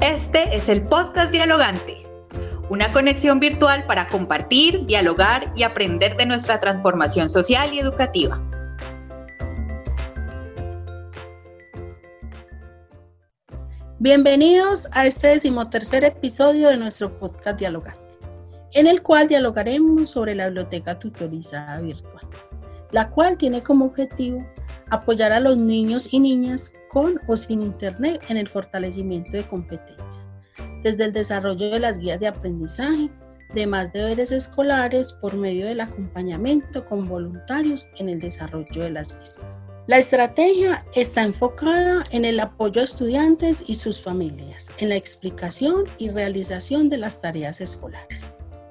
Este es el podcast Dialogante, una conexión virtual para compartir, dialogar y aprender de nuestra transformación social y educativa. Bienvenidos a este decimotercer episodio de nuestro podcast Dialogante, en el cual dialogaremos sobre la biblioteca tutorizada virtual, la cual tiene como objetivo apoyar a los niños y niñas con o sin Internet en el fortalecimiento de competencias, desde el desarrollo de las guías de aprendizaje, de más deberes escolares por medio del acompañamiento con voluntarios en el desarrollo de las mismas. La estrategia está enfocada en el apoyo a estudiantes y sus familias, en la explicación y realización de las tareas escolares.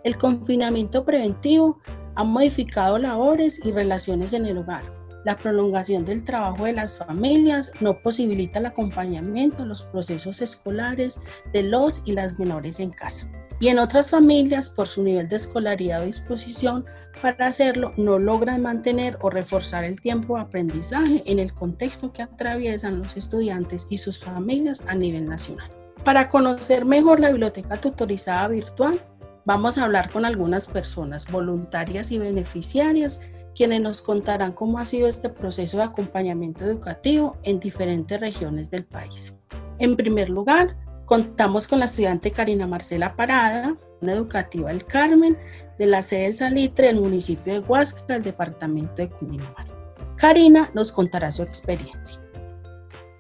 El confinamiento preventivo ha modificado labores y relaciones en el hogar, la prolongación del trabajo de las familias no posibilita el acompañamiento a los procesos escolares de los y las menores en casa. Y en otras familias, por su nivel de escolaridad o disposición para hacerlo, no logran mantener o reforzar el tiempo de aprendizaje en el contexto que atraviesan los estudiantes y sus familias a nivel nacional. Para conocer mejor la biblioteca tutorizada virtual, vamos a hablar con algunas personas voluntarias y beneficiarias quienes nos contarán cómo ha sido este proceso de acompañamiento educativo en diferentes regiones del país. En primer lugar, contamos con la estudiante Karina Marcela Parada, una educativa del Carmen, de la sede del Salitre del municipio de Huasca, del departamento de Cundinamarca. Karina nos contará su experiencia.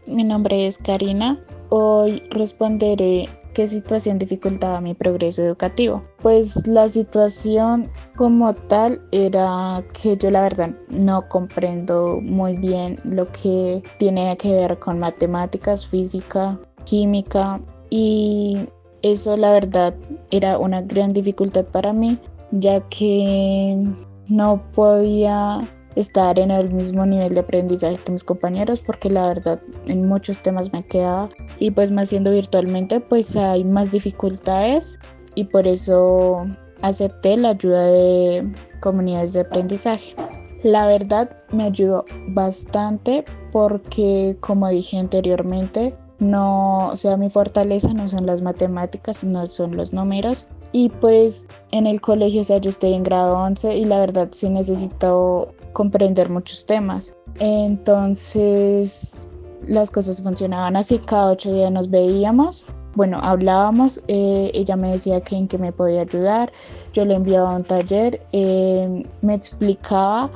Mi nombre es Karina. Hoy responderé qué situación dificultaba mi progreso educativo. Pues la situación como tal era que yo la verdad no comprendo muy bien lo que tiene que ver con matemáticas, física, química y eso la verdad era una gran dificultad para mí ya que no podía estar en el mismo nivel de aprendizaje que mis compañeros porque la verdad en muchos temas me quedaba y pues más siendo virtualmente pues hay más dificultades y por eso acepté la ayuda de comunidades de aprendizaje. La verdad me ayudó bastante porque como dije anteriormente no, o sea, mi fortaleza no son las matemáticas, no son los números. Y pues en el colegio, o sea, yo estoy en grado 11 y la verdad sí necesito comprender muchos temas. Entonces las cosas funcionaban así, cada ocho días nos veíamos, bueno, hablábamos, eh, ella me decía que en qué me podía ayudar, yo le enviaba un taller, eh, me explicaba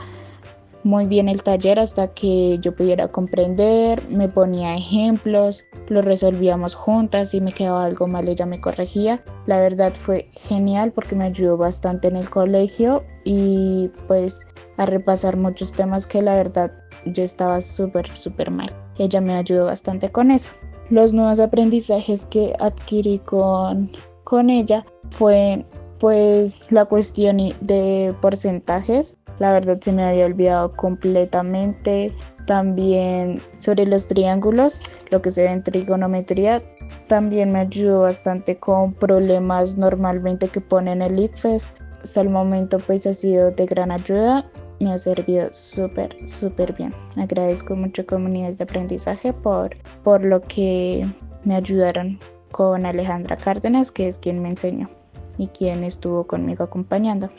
muy bien el taller hasta que yo pudiera comprender, me ponía ejemplos, lo resolvíamos juntas, y me quedaba algo mal ella me corregía. La verdad fue genial porque me ayudó bastante en el colegio y pues a repasar muchos temas que la verdad yo estaba súper, súper mal. Ella me ayudó bastante con eso. Los nuevos aprendizajes que adquirí con, con ella fue pues la cuestión de porcentajes la verdad se me había olvidado completamente. También sobre los triángulos, lo que se ve en trigonometría, también me ayudó bastante con problemas normalmente que ponen el IFES. Hasta el momento pues ha sido de gran ayuda, me ha servido súper, súper bien. Agradezco mucho comunidades de aprendizaje por, por lo que me ayudaron con Alejandra Cárdenas, que es quien me enseñó y quien estuvo conmigo acompañándome.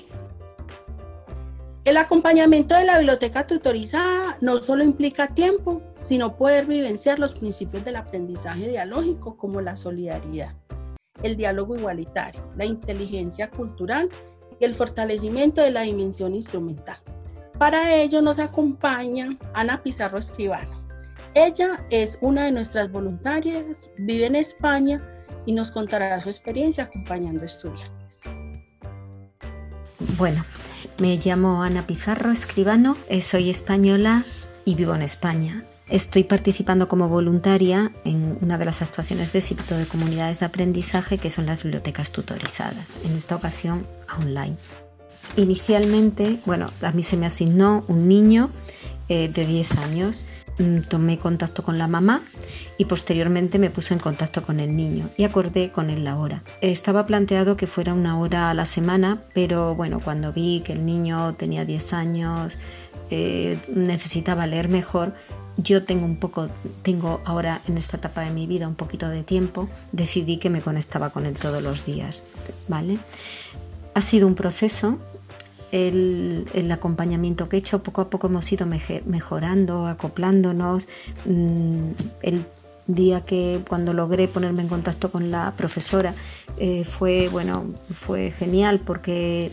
El acompañamiento de la biblioteca tutorizada no solo implica tiempo, sino poder vivenciar los principios del aprendizaje dialógico como la solidaridad, el diálogo igualitario, la inteligencia cultural y el fortalecimiento de la dimensión instrumental. Para ello nos acompaña Ana Pizarro Escribano. Ella es una de nuestras voluntarias, vive en España y nos contará su experiencia acompañando estudiantes. Bueno, me llamo Ana Pizarro Escribano, eh, soy española y vivo en España. Estoy participando como voluntaria en una de las actuaciones de éxito de comunidades de aprendizaje que son las bibliotecas tutorizadas, en esta ocasión online. Inicialmente, bueno, a mí se me asignó un niño eh, de 10 años tomé contacto con la mamá y posteriormente me puse en contacto con el niño y acordé con él la hora. Estaba planteado que fuera una hora a la semana, pero bueno, cuando vi que el niño tenía 10 años, eh, necesitaba leer mejor, yo tengo un poco, tengo ahora en esta etapa de mi vida un poquito de tiempo, decidí que me conectaba con él todos los días, ¿vale? Ha sido un proceso, el, acompañamiento que he hecho, poco a poco hemos ido mejorando, acoplándonos. Mm, el día que cuando logré ponerme en contacto con la profesora eh, fue bueno fue genial porque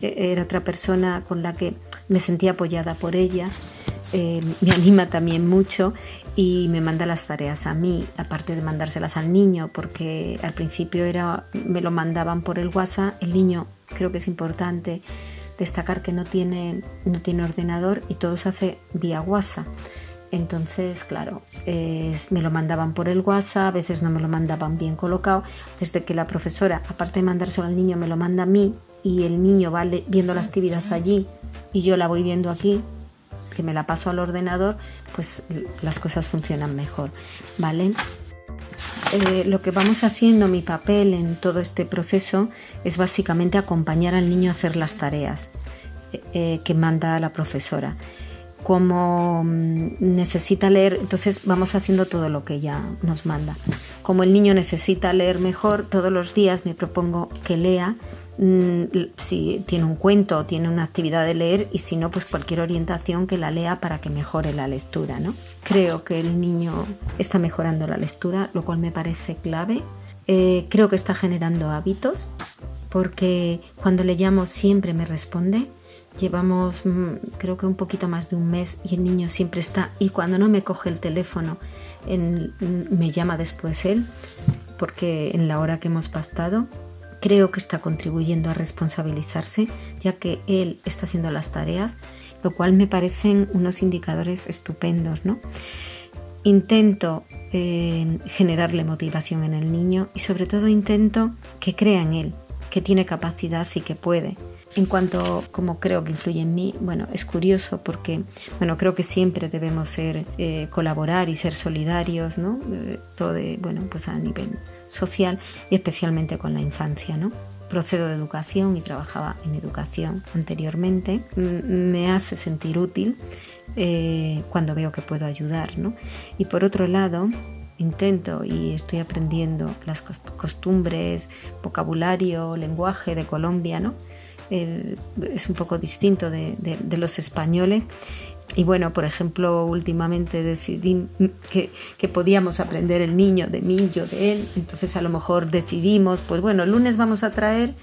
era otra persona con la que me sentía apoyada por ella eh, me anima también mucho y me manda las tareas a mí, aparte de mandárselas al niño, porque al principio era, me lo mandaban por el WhatsApp, el niño creo que es importante destacar que no tiene, no tiene ordenador y todo se hace vía WhatsApp. Entonces, claro, me lo mandaban por el WhatsApp, a veces no me lo mandaban bien colocado. Desde que la profesora, aparte de mandárselo al niño, me lo manda a mí y el niño va viendo la actividad allí y yo la voy viendo aquí, que me la paso al ordenador, pues las cosas funcionan mejor, ¿vale? Eh, lo que vamos haciendo, mi papel en todo este proceso es básicamente acompañar al niño a hacer las tareas eh, eh, que manda la profesora. Como mm, necesita leer, entonces vamos haciendo todo lo que ella nos manda. Como el niño necesita leer mejor, todos los días me propongo que lea Mm, si tiene un cuento tiene una actividad de leer y si no, pues cualquier orientación que la lea para que mejore la lectura. ¿no? Creo que el niño está mejorando la lectura, lo cual me parece clave. Eh, creo que está generando hábitos porque cuando le llamo siempre me responde. Llevamos mm, creo que un poquito más de un mes y el niño siempre está y cuando no me coge el teléfono mm, me llama después él porque en la hora que hemos pactado Creo que está contribuyendo a responsabilizarse, ya que él está haciendo las tareas, lo cual me parecen unos indicadores estupendos. ¿no? Intento eh, generarle motivación en el niño y sobre todo intento que crea en él, que tiene capacidad y que puede. En cuanto a cómo creo que influye en mí, bueno, es curioso porque, bueno, creo que siempre debemos ser, eh, colaborar y ser solidarios, ¿no? Eh, todo de, bueno, pues a nivel social y especialmente con la infancia. ¿no? Procedo de educación y trabajaba en educación anteriormente. Me hace sentir útil eh, cuando veo que puedo ayudar. ¿no? Y por otro lado, intento y estoy aprendiendo las costumbres, vocabulario, lenguaje de Colombia, ¿no? Es un poco distinto de, los españoles y bueno, por ejemplo, últimamente decidí que, podíamos aprender el niño de mí, yo de él. Entonces a lo mejor decidimos, pues bueno, el lunes vamos a traer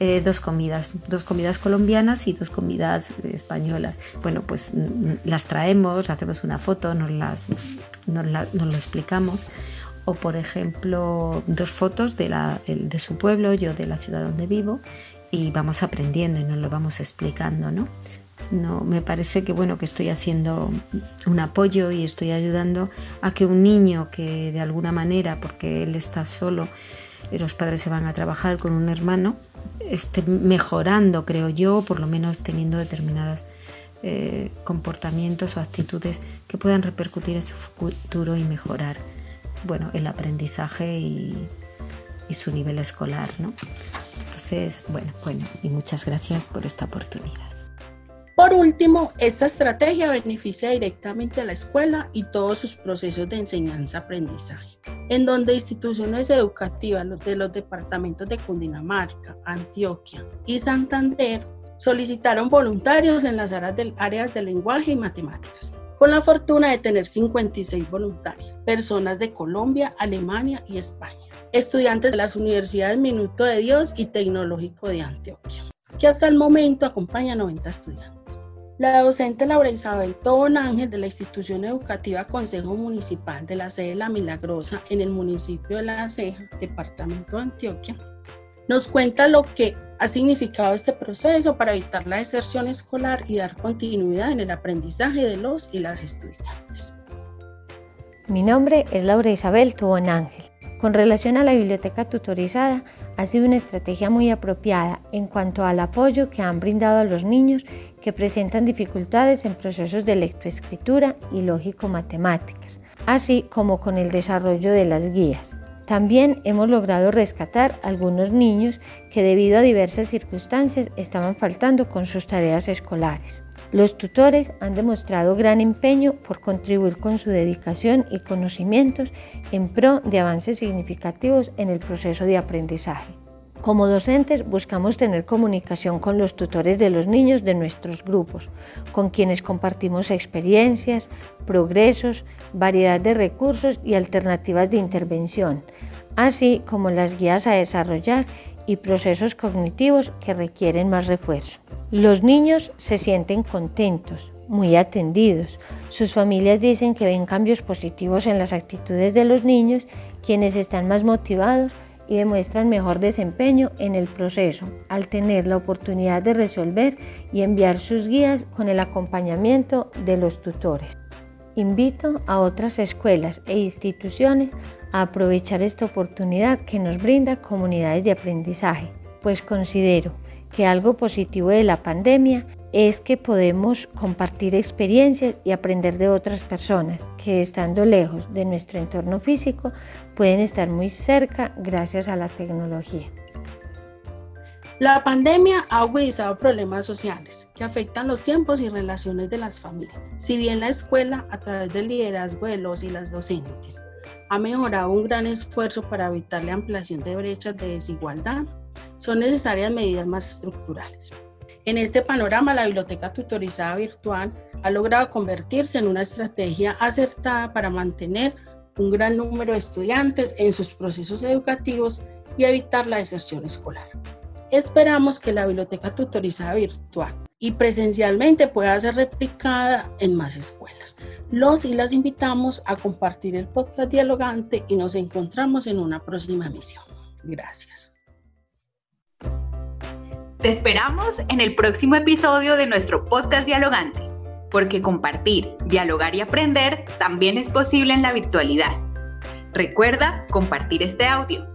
eh, dos comidas, dos comidas colombianas y dos comidas españolas. Bueno, pues mm, mm, las traemos, hacemos una foto, nos, las, nos, lo explicamos. O por ejemplo, dos fotos de, la, de su pueblo, yo de la ciudad donde vivo, y vamos aprendiendo y nos lo vamos explicando, ¿no? no me parece que bueno que estoy haciendo un apoyo y estoy ayudando a que un niño que de alguna manera porque él está solo los padres se van a trabajar con un hermano esté mejorando creo yo por lo menos teniendo determinados eh, comportamientos o actitudes que puedan repercutir en su futuro y mejorar bueno el aprendizaje y, y su nivel escolar ¿no? Entonces bueno bueno y muchas gracias por esta oportunidad. Por último, esta estrategia beneficia directamente a la escuela y todos sus procesos de enseñanza-aprendizaje, en donde instituciones educativas de los departamentos de Cundinamarca, Antioquia y Santander solicitaron voluntarios en las áreas de, áreas de lenguaje y matemáticas, con la fortuna de tener 56 voluntarios, personas de Colombia, Alemania y España, estudiantes de las universidades Minuto de Dios y Tecnológico de Antioquia, que hasta el momento acompaña a 90 estudiantes. La docente Laura Isabel Tobón Ángel de la institución educativa Consejo Municipal de la sede La Milagrosa en el municipio de La Ceja, departamento de Antioquia, nos cuenta lo que ha significado este proceso para evitar la deserción escolar y dar continuidad en el aprendizaje de los y las estudiantes. Mi nombre es Laura Isabel Tobón Ángel. Con relación a la biblioteca tutorizada, ha sido una estrategia muy apropiada en cuanto al apoyo que han brindado a los niños que presentan dificultades en procesos de lectoescritura y lógico-matemáticas, así como con el desarrollo de las guías. También hemos logrado rescatar algunos niños que debido a diversas circunstancias estaban faltando con sus tareas escolares. Los tutores han demostrado gran empeño por contribuir con su dedicación y conocimientos en pro de avances significativos en el proceso de aprendizaje. Como docentes buscamos tener comunicación con los tutores de los niños de nuestros grupos, con quienes compartimos experiencias, progresos, variedad de recursos y alternativas de intervención, así como las guías a desarrollar y procesos cognitivos que requieren más refuerzo. Los niños se sienten contentos, muy atendidos. Sus familias dicen que ven cambios positivos en las actitudes de los niños, quienes están más motivados y demuestran mejor desempeño en el proceso al tener la oportunidad de resolver y enviar sus guías con el acompañamiento de los tutores. Invito a otras escuelas e instituciones a aprovechar esta oportunidad que nos brinda comunidades de aprendizaje, pues considero que algo positivo de la pandemia es que podemos compartir experiencias y aprender de otras personas que estando lejos de nuestro entorno físico pueden estar muy cerca gracias a la tecnología. La pandemia ha agudizado problemas sociales que afectan los tiempos y relaciones de las familias. Si bien la escuela, a través del liderazgo de los y las docentes, ha mejorado un gran esfuerzo para evitar la ampliación de brechas de desigualdad, son necesarias medidas más estructurales. En este panorama, la biblioteca tutorizada virtual ha logrado convertirse en una estrategia acertada para mantener un gran número de estudiantes en sus procesos educativos y evitar la deserción escolar. Esperamos que la biblioteca tutorizada virtual y presencialmente pueda ser replicada en más escuelas. Los y las invitamos a compartir el podcast dialogante y nos encontramos en una próxima emisión. Gracias. Te esperamos en el próximo episodio de nuestro podcast dialogante, porque compartir, dialogar y aprender también es posible en la virtualidad. Recuerda compartir este audio.